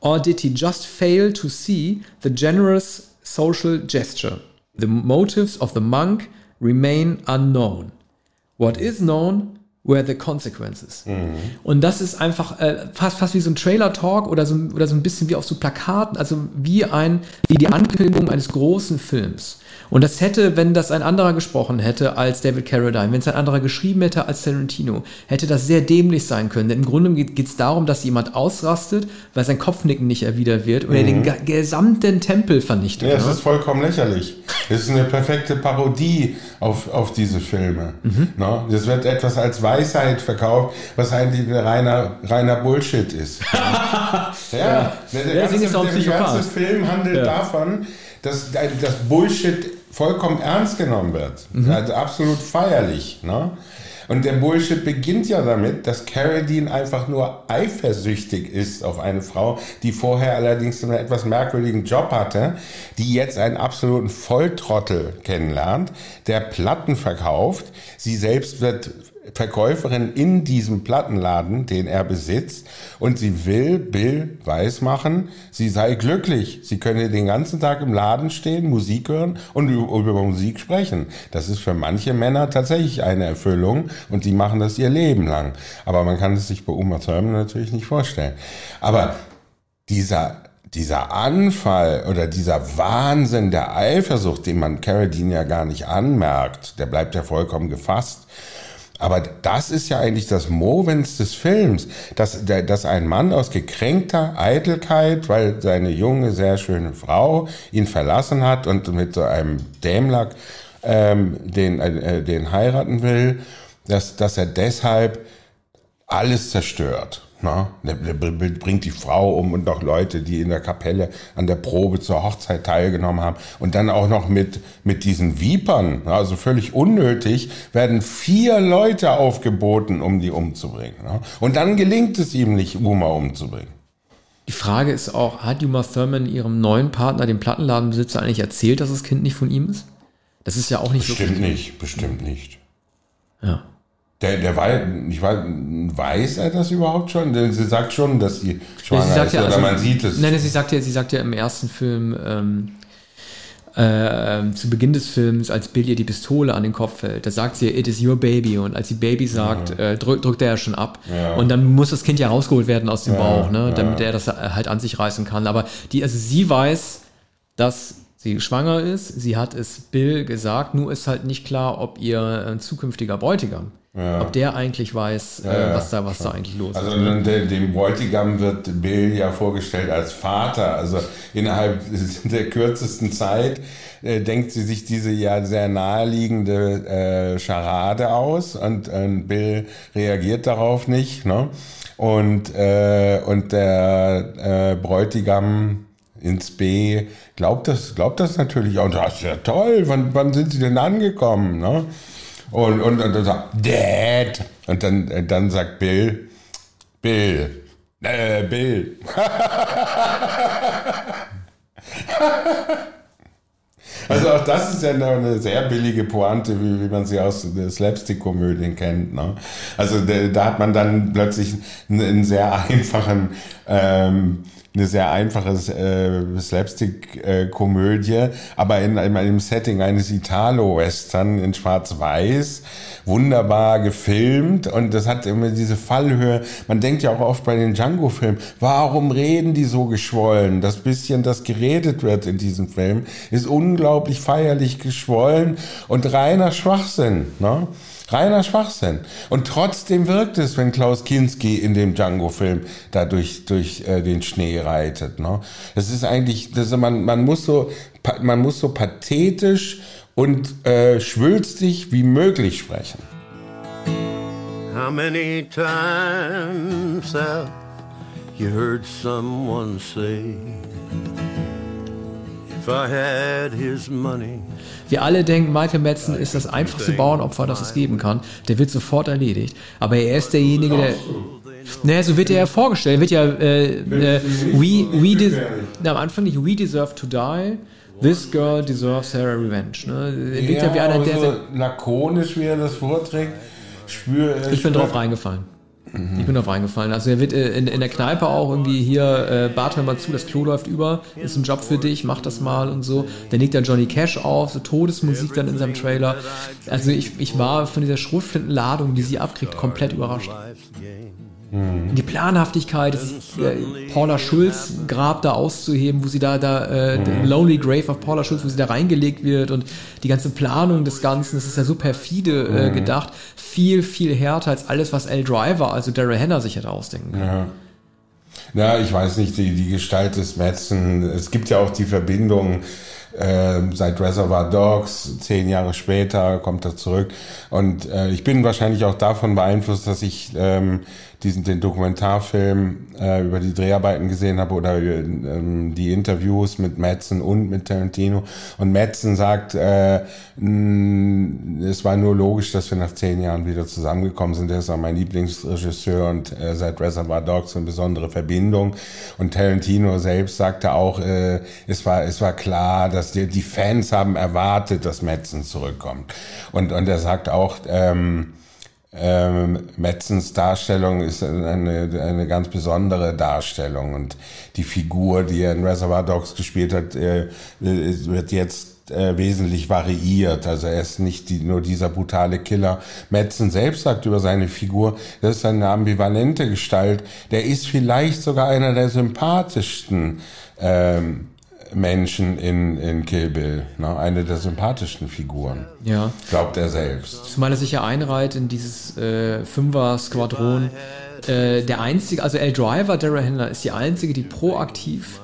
Or did he just fail to see the generous social gesture? The motives of the monk remain unknown. What is known were the consequences. Mhm. Und das ist einfach äh, fast, fast wie so ein Trailer-Talk oder so, oder so ein bisschen wie auf so Plakaten, also wie ein, wie die Ankündigung eines großen Films. Und das hätte, wenn das ein anderer gesprochen hätte als David Carradine, wenn es ein anderer geschrieben hätte als Tarantino, hätte das sehr dämlich sein können. Denn im Grunde geht es darum, dass jemand ausrastet, weil sein Kopfnicken nicht erwidert wird und mhm. er den gesamten Tempel vernichtet. Ja, es ne? ist vollkommen lächerlich. Es ist eine perfekte Parodie auf, auf diese Filme. Mhm. Ne? Das wird etwas als Weisheit verkauft, was eigentlich reiner, reiner Bullshit ist. ja, ja. Der, der, ganze, der ganze Film handelt ja. davon, dass das Bullshit vollkommen ernst genommen wird. Mhm. Also absolut feierlich. Ne? Und der Bullshit beginnt ja damit, dass Carradine einfach nur eifersüchtig ist auf eine Frau, die vorher allerdings einen etwas merkwürdigen Job hatte, die jetzt einen absoluten Volltrottel kennenlernt, der Platten verkauft. Sie selbst wird Verkäuferin in diesem Plattenladen, den er besitzt, und sie will Bill weismachen, sie sei glücklich. Sie könne den ganzen Tag im Laden stehen, Musik hören und über Musik sprechen. Das ist für manche Männer tatsächlich eine Erfüllung und die machen das ihr Leben lang. Aber man kann es sich bei Uma Thurman natürlich nicht vorstellen. Aber dieser dieser Anfall oder dieser Wahnsinn der Eifersucht, den man Carradine ja gar nicht anmerkt, der bleibt ja vollkommen gefasst. Aber das ist ja eigentlich das Movens des Films, dass, dass ein Mann aus gekränkter Eitelkeit, weil seine junge, sehr schöne Frau ihn verlassen hat und mit so einem Dämlack ähm, den, äh, den heiraten will, dass, dass er deshalb alles zerstört. Na, der, der bringt die Frau um und noch Leute, die in der Kapelle an der Probe zur Hochzeit teilgenommen haben. Und dann auch noch mit, mit diesen Vipern, also völlig unnötig, werden vier Leute aufgeboten, um die umzubringen. Na? Und dann gelingt es ihm nicht, Uma umzubringen. Die Frage ist auch, hat Uma Thurman ihrem neuen Partner, dem Plattenladenbesitzer, eigentlich erzählt, dass das Kind nicht von ihm ist? Das ist ja auch nicht Bestimmt nicht, bestimmt nicht. Ja. Der, der weiß, ich weiß, weiß er das überhaupt schon? Denn sie sagt schon, dass sie schwanger ja, ist, ja, oder also, man sieht es. Nein, sie sagt ja, sie sagt ja im ersten Film, ähm, äh, zu Beginn des Films, als Bill ihr die Pistole an den Kopf fällt, da sagt sie, it is your baby. Und als sie Baby sagt, ja. äh, drück, drückt er ja schon ab. Ja. Und dann muss das Kind ja rausgeholt werden aus dem ja, Bauch, ne, damit er das halt an sich reißen kann. Aber die, also sie weiß, dass sie schwanger ist. Sie hat es Bill gesagt, nur ist halt nicht klar, ob ihr äh, zukünftiger Bräutigam ja. Ob der eigentlich weiß, ja, äh, was, da, was da eigentlich los also ist. Also dem, Bräutigam wird Bill ja vorgestellt als Vater. Also innerhalb der kürzesten Zeit äh, denkt sie sich diese ja sehr naheliegende äh, Scharade aus und äh, Bill reagiert darauf nicht. Ne? Und, äh, und der äh, Bräutigam ins B glaubt das, glaubt das natürlich auch. Das ist ja toll, wann, wann sind sie denn angekommen? Ne? Und, und, und dann sagt, Dad. Und dann, äh, dann sagt Bill, Bill, äh, Bill. Also auch das ist ja eine sehr billige Pointe, wie, wie man sie aus Slapstick-Komödien kennt. Ne? Also da, da, hat man dann plötzlich einen, einen sehr einfachen ähm, eine sehr einfache äh, Slapstick-Komödie, aber in, in einem Setting eines Italo-Western in Schwarz-Weiß, wunderbar gefilmt und das hat immer diese Fallhöhe. Man denkt ja auch oft bei den Django-Filmen, warum reden die so geschwollen? Das bisschen, das geredet wird in diesem Film, ist unglaublich feierlich geschwollen und reiner Schwachsinn. Ne? Reiner Schwachsinn. Und trotzdem wirkt es, wenn Klaus Kinski in dem Django-Film da durch, durch äh, den Schnee reitet. Ne? Das ist eigentlich, das man, man, muss so, man muss so pathetisch und äh, schwülstig wie möglich sprechen. How many times have you heard someone say, wir alle denken, Michael Madsen ist das einfachste Bauernopfer, das es geben kann. Der wird sofort erledigt. Aber er ist derjenige, der. Naja, so wird er ja vorgestellt. Wird ja äh, äh, we, we na, am Anfang nicht We deserve to die. This girl deserves her revenge. Ne? Er ja, ja wie einer, der so lakonisch, wie er das vorträgt. Spür, ich bin drauf reingefallen. Mhm. Ich bin drauf reingefallen. Also er wird äh, in, in der Kneipe auch irgendwie hier, äh, Bart, hör mal zu, das Klo läuft über, ist ein Job für dich, mach das mal und so. Dann legt er Johnny Cash auf, so Todesmusik dann in seinem Trailer. Also ich, ich war von dieser Schrotflintenladung, die sie abkriegt, komplett überrascht. Mhm. Die Planhaftigkeit, das ist, äh, Paula Schulz Grab da auszuheben, wo sie da, da äh, mhm. Lonely Grave of Paula Schulz, wo sie da reingelegt wird und die ganze Planung des Ganzen, das ist ja so perfide äh, mhm. gedacht, viel, viel härter als alles, was L. Driver, also Daryl Hannah sich hätte ausdenken können. Ja. Ja, ich weiß nicht, die, die Gestalt des Metzen. Es gibt ja auch die Verbindung äh, seit Reservoir Dogs, zehn Jahre später kommt er zurück. Und äh, ich bin wahrscheinlich auch davon beeinflusst, dass ich ähm, diesen den Dokumentarfilm äh, über die Dreharbeiten gesehen habe oder ähm, die Interviews mit Madsen und mit Tarantino. Und Madsen sagt, äh, mh, es war nur logisch, dass wir nach zehn Jahren wieder zusammengekommen sind. Er ist auch mein Lieblingsregisseur und äh, seit Reservoir Dogs eine besondere Verbindung. Und Tarantino selbst sagte auch, äh, es war es war klar, dass die, die Fans haben erwartet, dass Madsen zurückkommt. Und und er sagt auch ähm, ähm, Metzens Darstellung ist eine, eine ganz besondere Darstellung und die Figur, die er in Reservoir Dogs gespielt hat, äh, wird jetzt äh, wesentlich variiert. Also er ist nicht die, nur dieser brutale Killer. Metzen selbst sagt über seine Figur, das ist eine ambivalente Gestalt. Der ist vielleicht sogar einer der sympathischsten ähm, Menschen in, in Kill Bill. Ne? Eine der sympathischsten Figuren. Ja. Glaubt er selbst. Zumal er sich ja einreiht in dieses äh, Fünfer-Squadron. Äh, der einzige, also El Driver, Dara Händler, ist die einzige, die proaktiv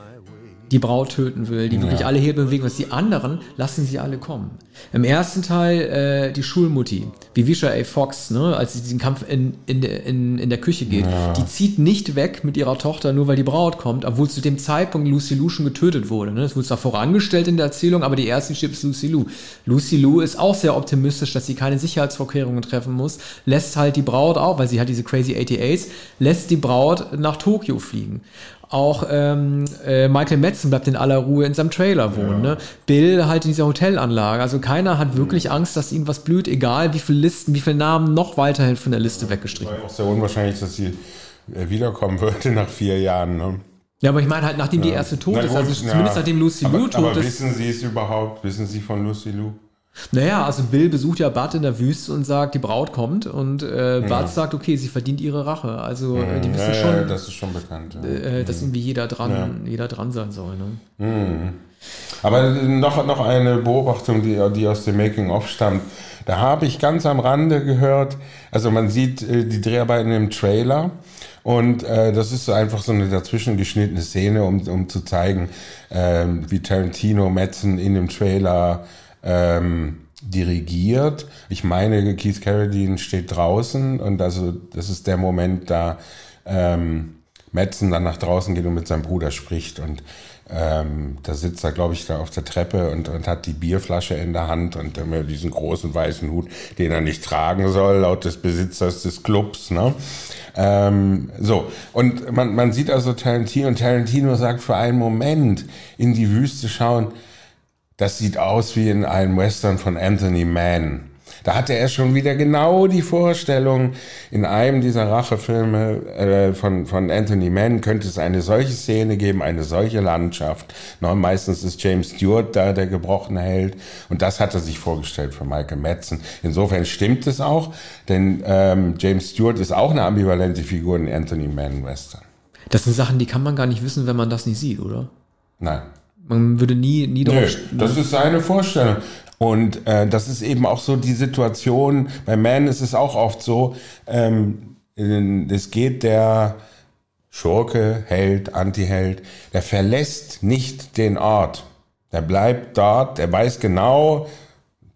die Braut töten will, die wirklich ja. alle Hebel bewegen, was die anderen lassen sie alle kommen. Im ersten Teil äh, die Schulmutti, wie Visha A. Fox, ne, als sie diesen Kampf in, in, in, in der Küche geht, ja. die zieht nicht weg mit ihrer Tochter, nur weil die Braut kommt, obwohl zu dem Zeitpunkt Lucy Lou schon getötet wurde. Ne? Das wurde zwar vorangestellt in der Erzählung, aber die erste stirbt ist Lucy Lou. Lucy Lou ist auch sehr optimistisch, dass sie keine Sicherheitsvorkehrungen treffen muss, lässt halt die Braut auch, weil sie hat diese crazy 88s, lässt die Braut nach Tokio fliegen. Auch ähm, äh, Michael Metzen bleibt in aller Ruhe in seinem Trailer wohnen. Ja. Ne? Bill halt in dieser Hotelanlage. Also keiner hat wirklich mhm. Angst, dass ihm was blüht, egal wie viele Listen, wie viele Namen noch weiterhin von der Liste ja. weggestrichen werden. auch sehr unwahrscheinlich, dass sie äh, wiederkommen würde nach vier Jahren. Ne? Ja, aber ich meine halt, nachdem ja. die erste tot ist, also zumindest nachdem Lucy Lou tot aber ist. wissen Sie es überhaupt? Wissen Sie von Lucy Lou? Naja, also Bill besucht ja Bud in der Wüste und sagt, die Braut kommt und äh, Bud ja. sagt, okay, sie verdient ihre Rache. Also äh, die wissen ja, schon, ja, das ist schon bekannt, äh, dass irgendwie jeder dran, jeder dran sein soll. Ne? Mhm. Aber noch, noch eine Beobachtung, die, die aus dem Making-of stammt. Da habe ich ganz am Rande gehört, also man sieht äh, die Dreharbeiten im Trailer und äh, das ist einfach so eine dazwischen geschnittene Szene, um, um zu zeigen, äh, wie Tarantino Metzen in dem Trailer ähm, dirigiert. Ich meine, Keith Carradine steht draußen und also das ist der Moment, da ähm, Metzen dann nach draußen geht und mit seinem Bruder spricht und ähm, da sitzt er, glaube ich, da auf der Treppe und, und hat die Bierflasche in der Hand und immer diesen großen weißen Hut, den er nicht tragen soll, laut des Besitzers des Clubs. Ne? Ähm, so, und man, man sieht also Tarantino und Tarantino sagt für einen Moment in die Wüste schauen, das sieht aus wie in einem Western von Anthony Mann. Da hatte er schon wieder genau die Vorstellung, in einem dieser Rachefilme äh, von, von Anthony Mann könnte es eine solche Szene geben, eine solche Landschaft. No, meistens ist James Stewart da, der gebrochen hält. Und das hat er sich vorgestellt für Michael Madsen. Insofern stimmt es auch, denn ähm, James Stewart ist auch eine ambivalente Figur in Anthony Mann Western. Das sind Sachen, die kann man gar nicht wissen, wenn man das nicht sieht, oder? Nein. Man würde nie, nie drauf. Nee, das ist seine Vorstellung. Und äh, das ist eben auch so die Situation. Bei Man ist es auch oft so, ähm, es geht der Schurke, Held, Antiheld, der verlässt nicht den Ort. Der bleibt dort, der weiß genau,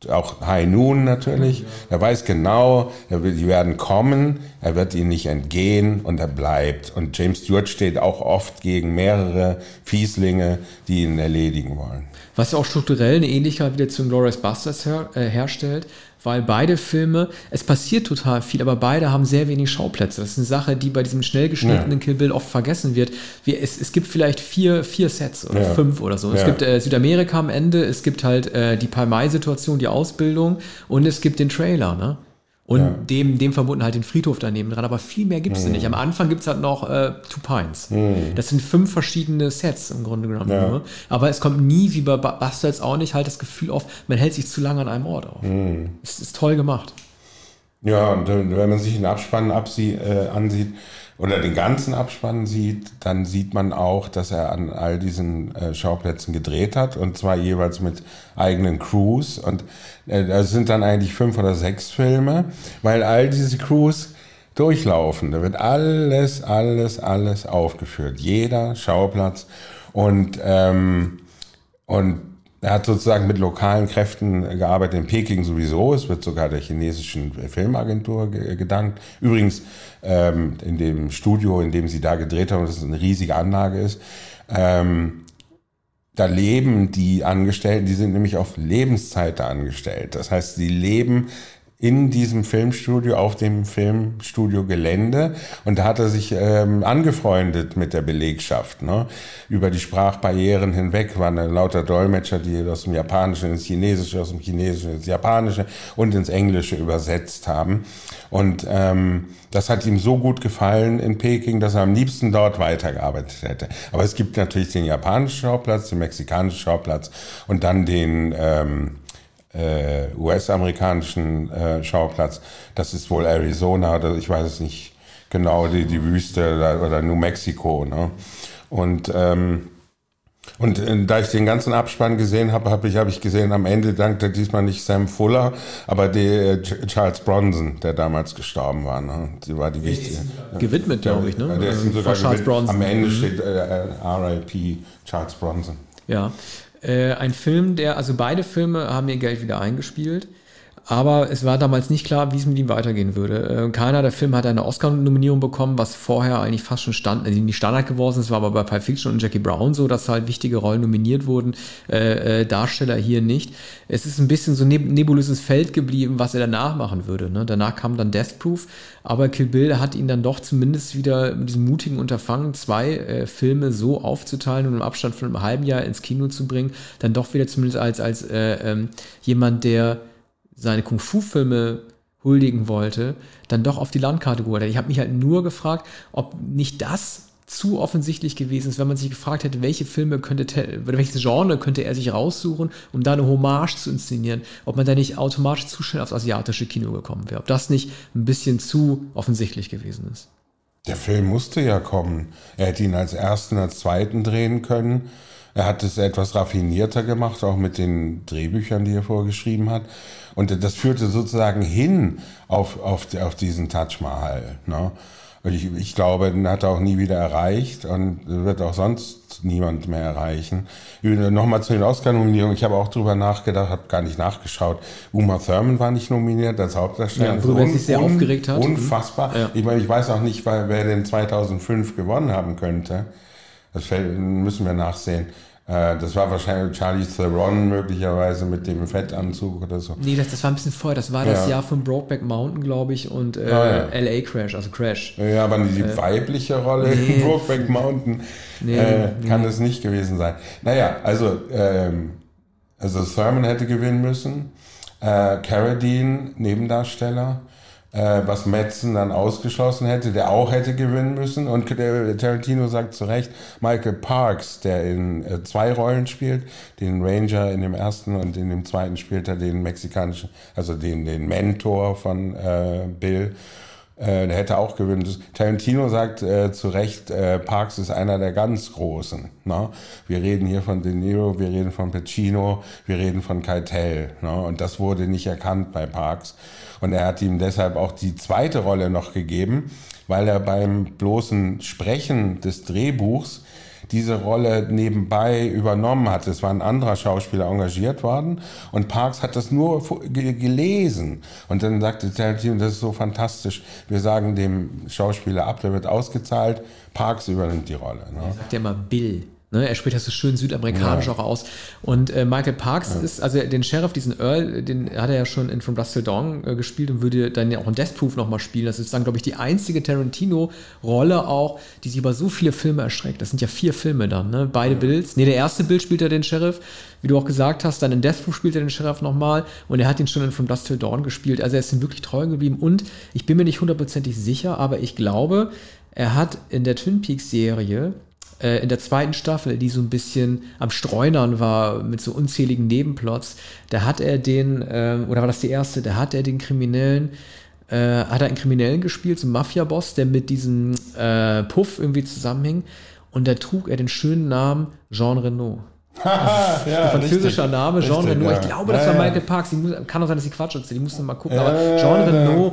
auch High Noon natürlich. Er weiß genau, er will, die werden kommen, er wird ihnen nicht entgehen und er bleibt. Und James Stewart steht auch oft gegen mehrere Fieslinge, die ihn erledigen wollen. Was ja auch strukturell eine Ähnlichkeit wieder zu Glorious Busters her, äh, herstellt, weil beide Filme, es passiert total viel, aber beide haben sehr wenig Schauplätze. Das ist eine Sache, die bei diesem schnell geschnittenen ja. Kill Bill oft vergessen wird. Wir, es, es gibt vielleicht vier, vier Sets oder ja. fünf oder so. Ja. Es gibt äh, Südamerika am Ende, es gibt halt äh, die Palmei-Situation, die Ausbildung und es gibt den Trailer. Ne? Und ja. dem, dem verbunden halt den Friedhof daneben dran. Aber viel mehr gibt es mhm. nicht. Am Anfang gibt es halt noch äh, Two Pines. Mhm. Das sind fünf verschiedene Sets im Grunde genommen. Ja. Nur. Aber es kommt nie, wie bei Bastards auch nicht, halt das Gefühl auf, man hält sich zu lange an einem Ort auf. Mhm. Es ist toll gemacht. Ja, und wenn man sich den Abspann absie äh, ansieht, oder den ganzen Abspann sieht, dann sieht man auch, dass er an all diesen äh, Schauplätzen gedreht hat und zwar jeweils mit eigenen Crews. Und äh, das sind dann eigentlich fünf oder sechs Filme, weil all diese Crews durchlaufen. Da wird alles, alles, alles aufgeführt, jeder Schauplatz. Und ähm, und er hat sozusagen mit lokalen Kräften gearbeitet, in Peking sowieso. Es wird sogar der chinesischen Filmagentur gedankt. Übrigens, ähm, in dem Studio, in dem sie da gedreht haben, das eine riesige Anlage ist, ähm, da leben die Angestellten, die sind nämlich auf Lebenszeit da angestellt. Das heißt, sie leben in diesem Filmstudio, auf dem Filmstudio-Gelände. Und da hat er sich ähm, angefreundet mit der Belegschaft. Ne? Über die Sprachbarrieren hinweg waren lauter Dolmetscher, die aus dem Japanischen ins Chinesische, aus dem Chinesischen ins Japanische und ins Englische übersetzt haben. Und ähm, das hat ihm so gut gefallen in Peking, dass er am liebsten dort weitergearbeitet hätte. Aber es gibt natürlich den japanischen Schauplatz, den mexikanischen Schauplatz und dann den... Ähm, äh, US-amerikanischen äh, Schauplatz. Das ist wohl Arizona oder ich weiß es nicht genau, die, die Wüste oder, oder New Mexico. Ne? Und ähm, und äh, da ich den ganzen Abspann gesehen habe, habe ich, hab ich gesehen, am Ende dankte diesmal nicht Sam Fuller, aber der äh, Charles Bronson, der damals gestorben war. Ne? Die war die wichtige. Gewidmet, glaube ich, ne? Der ist ihm sogar Charles Bronson. Am Ende mhm. steht äh, äh RIP Charles Bronson. Ja, äh, ein Film, der, also beide Filme haben ihr Geld wieder eingespielt. Aber es war damals nicht klar, wie es mit ihm weitergehen würde. Äh, keiner der Filme hat eine Oscar-Nominierung bekommen, was vorher eigentlich fast schon stand, also nicht Standard geworden ist, war aber bei Pulp Fiction und Jackie Brown so, dass halt wichtige Rollen nominiert wurden, äh, äh, Darsteller hier nicht. Es ist ein bisschen so neb nebulöses Feld geblieben, was er danach machen würde. Ne? Danach kam dann Death Proof, aber Kill Bill hat ihn dann doch zumindest wieder mit diesem mutigen Unterfangen, zwei äh, Filme so aufzuteilen und im Abstand von einem halben Jahr ins Kino zu bringen, dann doch wieder zumindest als, als äh, ähm, jemand, der seine Kung-Fu-Filme huldigen wollte, dann doch auf die Landkarte geholt hat. Ich habe mich halt nur gefragt, ob nicht das zu offensichtlich gewesen ist, wenn man sich gefragt hätte, welche Filme könnte, welches Genre könnte er sich raussuchen, um da eine Hommage zu inszenieren, ob man da nicht automatisch zu schnell aufs asiatische Kino gekommen wäre, ob das nicht ein bisschen zu offensichtlich gewesen ist. Der Film musste ja kommen. Er hätte ihn als ersten, als zweiten drehen können. Er hat es etwas raffinierter gemacht, auch mit den Drehbüchern, die er vorgeschrieben hat. Und das führte sozusagen hin auf, auf, auf diesen Taj Mahal. Ne? Ich, ich glaube, den hat er auch nie wieder erreicht und wird auch sonst niemand mehr erreichen. Nochmal zu den Oscar-Nominierungen. Ich habe auch drüber nachgedacht, habe gar nicht nachgeschaut. Uma Thurman war nicht nominiert als Hauptdarsteller. Ja, worüber er sich sehr aufgeregt hat. Unfassbar. Ja. Ich meine, ich weiß auch nicht, wer den 2005 gewonnen haben könnte. Das müssen wir nachsehen. Äh, das war wahrscheinlich Charlie Theron möglicherweise mit dem Fettanzug oder so. Nee, das, das war ein bisschen vorher. Das war ja. das Jahr von Brokeback Mountain, glaube ich, und äh, ah, ja. LA Crash, also Crash. Ja, aber die äh, weibliche Rolle nee. in Brokeback Mountain nee, äh, kann es nicht gewesen sein. Naja, also, ähm, also Thurman hätte gewinnen müssen. Äh, Carradine, Nebendarsteller was Metzen dann ausgeschlossen hätte, der auch hätte gewinnen müssen. Und Tarantino sagt zu Recht, Michael Parks, der in äh, zwei Rollen spielt, den Ranger in dem ersten und in dem zweiten spielt er den mexikanischen, also den, den Mentor von äh, Bill. Äh, der hätte auch gewinnen. Tarantino sagt äh, zu Recht, äh, Parks ist einer der ganz Großen. Ne? Wir reden hier von De Niro, wir reden von Pacino, wir reden von Keitel. Ne? Und das wurde nicht erkannt bei Parks. Und er hat ihm deshalb auch die zweite Rolle noch gegeben, weil er beim bloßen Sprechen des Drehbuchs diese Rolle nebenbei übernommen hat. Es war ein anderer Schauspieler engagiert worden und Parks hat das nur gelesen. Und dann sagte Tarantino, das ist so fantastisch. Wir sagen dem Schauspieler ab, der wird ausgezahlt, Parks übernimmt die Rolle. Ne? Sagt ja mal Bill. Ne, er spricht das so schön südamerikanisch ja. auch aus. Und äh, Michael Parks ja. ist, also den Sheriff, diesen Earl, den hat er ja schon in From Dust Till Dawn äh, gespielt und würde dann ja auch in Death Proof nochmal spielen. Das ist dann, glaube ich, die einzige Tarantino-Rolle auch, die sich über so viele Filme erschreckt. Das sind ja vier Filme dann, ne? Beide ja. Bilds. Ne, der erste Bild spielt er den Sheriff, wie du auch gesagt hast. Dann in Death Proof spielt er den Sheriff nochmal und er hat ihn schon in From Dust Till Dawn gespielt. Also er ist ihm wirklich treu geblieben und ich bin mir nicht hundertprozentig sicher, aber ich glaube, er hat in der Twin Peaks-Serie äh, in der zweiten Staffel, die so ein bisschen am Streunern war mit so unzähligen Nebenplots, da hat er den, äh, oder war das die erste, da hat er den Kriminellen, äh, hat er einen Kriminellen gespielt, so einen Mafia-Boss, der mit diesem äh, Puff irgendwie zusammenhing. Und da trug er den schönen Namen Jean Renault ja, französischer richtig. Name, Jean richtig, Renault. Ja. Ich glaube, das ja, war Michael Parks. Muss, kann auch sein, dass ich Quatsch erzähle. Die musste mal gucken. Aber Jean Renault,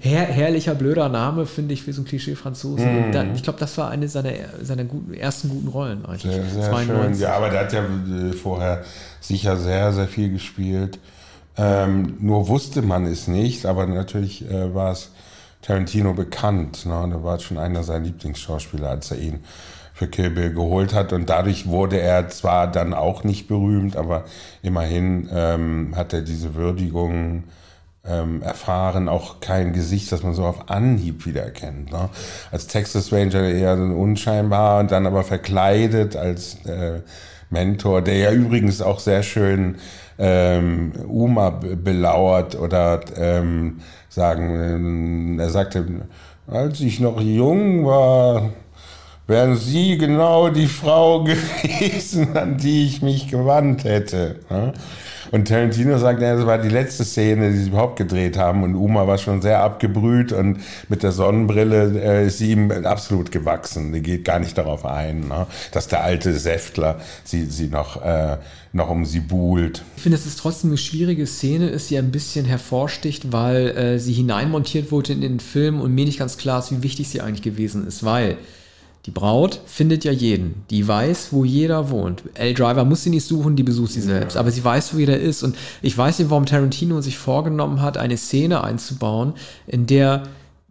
her, herrlicher, blöder Name, finde ich, für so ein Klischee-Franzosen. Mhm. ich glaube, das war eine seiner, seiner guten, ersten guten Rollen eigentlich. Sehr, sehr schön. Ja, aber der hat ja äh, vorher sicher sehr, sehr viel gespielt. Ähm, nur wusste man es nicht, aber natürlich äh, war es Tarantino bekannt. Ne? Da war schon einer seiner Lieblingsschauspieler, als er ihn für Kill Bill geholt hat. Und dadurch wurde er zwar dann auch nicht berühmt, aber immerhin ähm, hat er diese Würdigung ähm, erfahren, auch kein Gesicht, das man so auf Anhieb wiedererkennt. Ne? Als Texas Ranger eher so unscheinbar und dann aber verkleidet als äh, Mentor, der ja übrigens auch sehr schön ähm, Uma belauert oder ähm, sagen, er sagte, als ich noch jung war, wären Sie genau die Frau gewesen, an die ich mich gewandt hätte. Ne? Und Tarantino sagt, ja, das war die letzte Szene, die sie überhaupt gedreht haben. Und Uma war schon sehr abgebrüht und mit der Sonnenbrille äh, ist sie ihm absolut gewachsen. Die geht gar nicht darauf ein, ne? dass der alte Säftler sie, sie noch, äh, noch um sie buhlt. Ich finde, es ist trotzdem eine schwierige Szene, ist, die ein bisschen hervorsticht, weil äh, sie hineinmontiert wurde in den Film und mir nicht ganz klar ist, wie wichtig sie eigentlich gewesen ist, weil die Braut findet ja jeden. Die weiß, wo jeder wohnt. L-Driver muss sie nicht suchen, die besucht sie selbst. Aber sie weiß, wo jeder ist. Und ich weiß nicht, warum Tarantino sich vorgenommen hat, eine Szene einzubauen, in der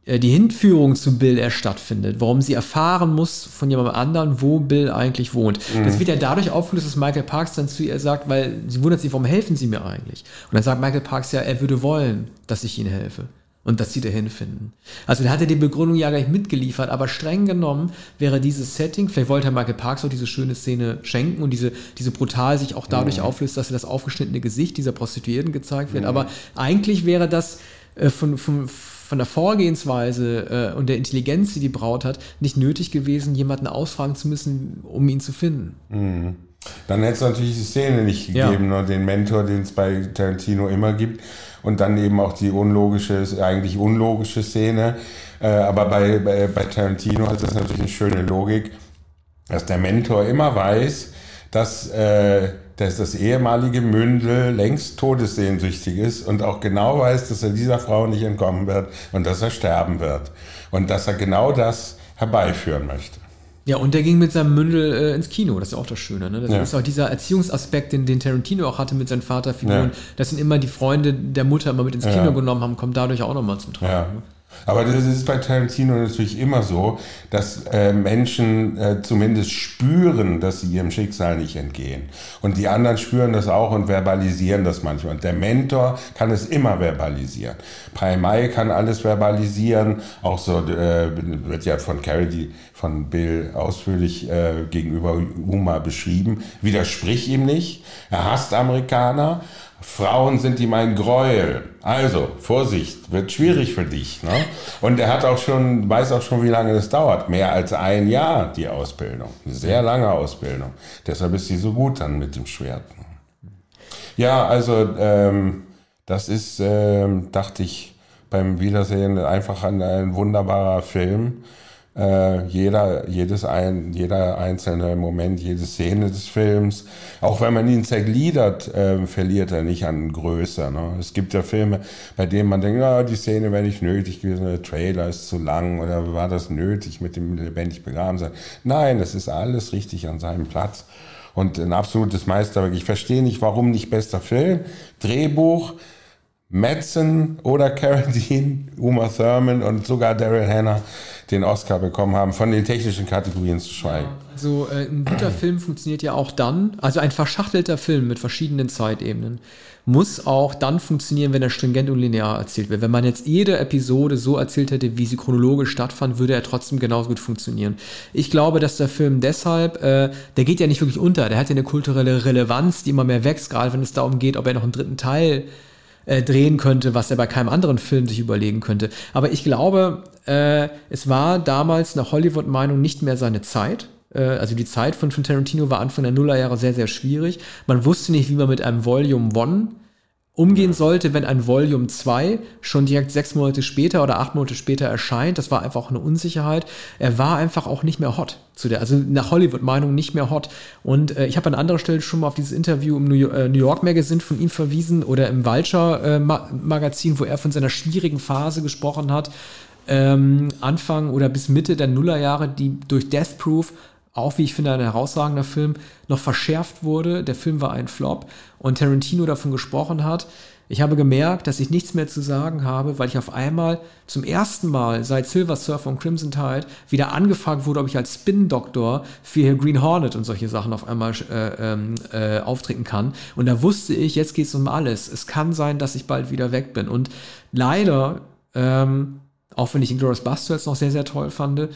äh, die Hinführung zu Bill erst stattfindet. Warum sie erfahren muss von jemand anderen, wo Bill eigentlich wohnt. Mhm. Das wird ja dadurch aufgelöst, dass Michael Parks dann zu ihr sagt, weil sie wundert sich, warum helfen sie mir eigentlich? Und dann sagt Michael Parks ja, er würde wollen, dass ich ihnen helfe und dass sie dahin finden. Also da hat er die Begründung ja gleich mitgeliefert, aber streng genommen wäre dieses Setting, vielleicht wollte Michael Parks auch diese schöne Szene schenken und diese, diese brutal sich auch dadurch mhm. auflöst, dass er das aufgeschnittene Gesicht dieser Prostituierten gezeigt wird. Mhm. Aber eigentlich wäre das äh, von, von, von der Vorgehensweise äh, und der Intelligenz, die die Braut hat, nicht nötig gewesen, jemanden ausfragen zu müssen, um ihn zu finden. Mhm. Dann hätte es natürlich die Szene nicht gegeben, ja. ne? den Mentor, den es bei Tarantino immer gibt und dann eben auch die unlogische, eigentlich unlogische Szene. Äh, aber bei, bei, bei Tarantino hat das natürlich eine schöne Logik, dass der Mentor immer weiß, dass, äh, dass das ehemalige Mündel längst todessehnsüchtig ist und auch genau weiß, dass er dieser Frau nicht entkommen wird und dass er sterben wird. Und dass er genau das herbeiführen möchte. Ja, und der ging mit seinem Mündel äh, ins Kino, das ist ja auch das Schöne. Ne? Das ja. ist auch dieser Erziehungsaspekt, den, den Tarantino auch hatte mit seinen Vaterfiguren, ja. dass ihn immer die Freunde der Mutter immer mit ins Kino ja. genommen haben, kommt dadurch auch nochmal zum Tragen. Ne? Aber das ist bei Tarantino natürlich immer so, dass äh, Menschen äh, zumindest spüren, dass sie ihrem Schicksal nicht entgehen. Und die anderen spüren das auch und verbalisieren das manchmal. Und der Mentor kann es immer verbalisieren. Pai Mai kann alles verbalisieren. Auch so äh, wird ja von Carrie, von Bill ausführlich äh, gegenüber Uma beschrieben. Widersprich ihm nicht. Er hasst Amerikaner. Frauen sind ihm ein Gräuel. Also, Vorsicht, wird schwierig für dich. Ne? Und er hat auch schon, weiß auch schon, wie lange das dauert. Mehr als ein Jahr, die Ausbildung. Eine sehr lange Ausbildung. Deshalb ist sie so gut dann mit dem Schwert. Ja, also, ähm, das ist, ähm, dachte ich, beim Wiedersehen einfach ein, ein wunderbarer Film. Äh, jeder, jedes ein, jeder einzelne Moment, jede Szene des Films, auch wenn man ihn zergliedert, äh, verliert er nicht an Größe. Ne? Es gibt ja Filme, bei denen man denkt, ja, die Szene wäre nicht nötig gewesen, der Trailer ist zu lang oder war das nötig mit dem lebendig begraben sein. Nein, es ist alles richtig an seinem Platz. Und ein absolutes Meisterwerk. Ich verstehe nicht, warum nicht bester Film, Drehbuch, Madsen oder Carradine, Uma Thurman und sogar Daryl Hannah den Oscar bekommen haben, von den technischen Kategorien zu schweigen. also äh, ein guter Film funktioniert ja auch dann, also ein verschachtelter Film mit verschiedenen Zeitebenen muss auch dann funktionieren, wenn er stringent und linear erzählt wird. Wenn man jetzt jede Episode so erzählt hätte, wie sie chronologisch stattfand, würde er trotzdem genauso gut funktionieren. Ich glaube, dass der Film deshalb, äh, der geht ja nicht wirklich unter, der hat ja eine kulturelle Relevanz, die immer mehr wächst, gerade wenn es darum geht, ob er noch einen dritten Teil äh, drehen könnte, was er bei keinem anderen Film sich überlegen könnte. Aber ich glaube, äh, es war damals nach Hollywood-Meinung nicht mehr seine Zeit. Äh, also die Zeit von, von Tarantino war Anfang der Nullerjahre sehr, sehr schwierig. Man wusste nicht, wie man mit einem Volume One umgehen sollte, wenn ein Volume 2 schon direkt sechs Monate später oder acht Monate später erscheint. Das war einfach eine Unsicherheit. Er war einfach auch nicht mehr hot zu der, also nach Hollywood-Meinung nicht mehr hot. Und äh, ich habe an anderer Stelle schon mal auf dieses Interview im New, äh, New York Magazine von ihm verwiesen oder im Vulture äh, Ma Magazin, wo er von seiner schwierigen Phase gesprochen hat. Ähm, Anfang oder bis Mitte der Nullerjahre, die durch Death Proof auch wie ich finde ein herausragender Film, noch verschärft wurde. Der Film war ein Flop und Tarantino davon gesprochen hat, Ich habe gemerkt, dass ich nichts mehr zu sagen habe, weil ich auf einmal zum ersten Mal seit Silver Surfer und Crimson Tide wieder angefragt wurde, ob ich als Spin-Doktor für Green Hornet und solche Sachen auf einmal äh, ähm, äh, auftreten kann. Und da wusste ich, jetzt geht es um alles. Es kann sein, dass ich bald wieder weg bin. Und leider, ähm, auch wenn ich Inglourious Bastards noch sehr, sehr toll fand,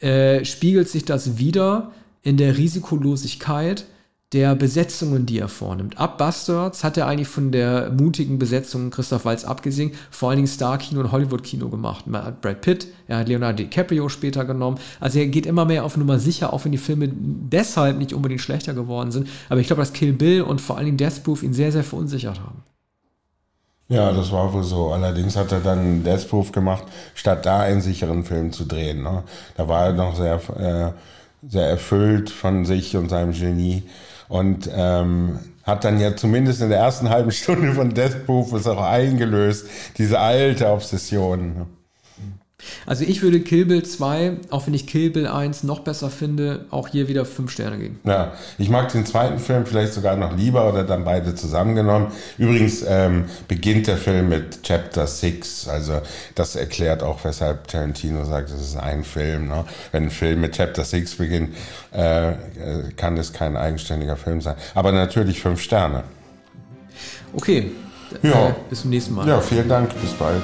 äh, spiegelt sich das wieder in der Risikolosigkeit der Besetzungen, die er vornimmt. Ab Bastards hat er eigentlich von der mutigen Besetzung Christoph Waltz abgesehen, vor allen Dingen Star-Kino und Hollywood-Kino gemacht. Er hat Brad Pitt, er hat Leonardo DiCaprio später genommen. Also er geht immer mehr auf Nummer sicher, auch wenn die Filme deshalb nicht unbedingt schlechter geworden sind. Aber ich glaube, dass Kill Bill und vor allen Dingen Death Proof ihn sehr, sehr verunsichert haben. Ja, das war wohl so. Allerdings hat er dann Death Proof gemacht, statt da einen sicheren Film zu drehen. Ne? Da war er noch sehr, äh, sehr erfüllt von sich und seinem Genie und ähm, hat dann ja zumindest in der ersten halben Stunde von Death Proof es auch eingelöst, diese alte Obsession. Also ich würde Kill Bill 2, auch wenn ich Kill Bill 1 noch besser finde, auch hier wieder 5 Sterne geben. Ja, ich mag den zweiten Film vielleicht sogar noch lieber oder dann beide zusammengenommen. Übrigens ähm, beginnt der Film mit Chapter 6, also das erklärt auch, weshalb Tarantino sagt, es ist ein Film. Ne? Wenn ein Film mit Chapter 6 beginnt, äh, kann es kein eigenständiger Film sein. Aber natürlich 5 Sterne. Okay, ja. Äh, bis zum nächsten Mal. Ja, vielen Dank, bis bald.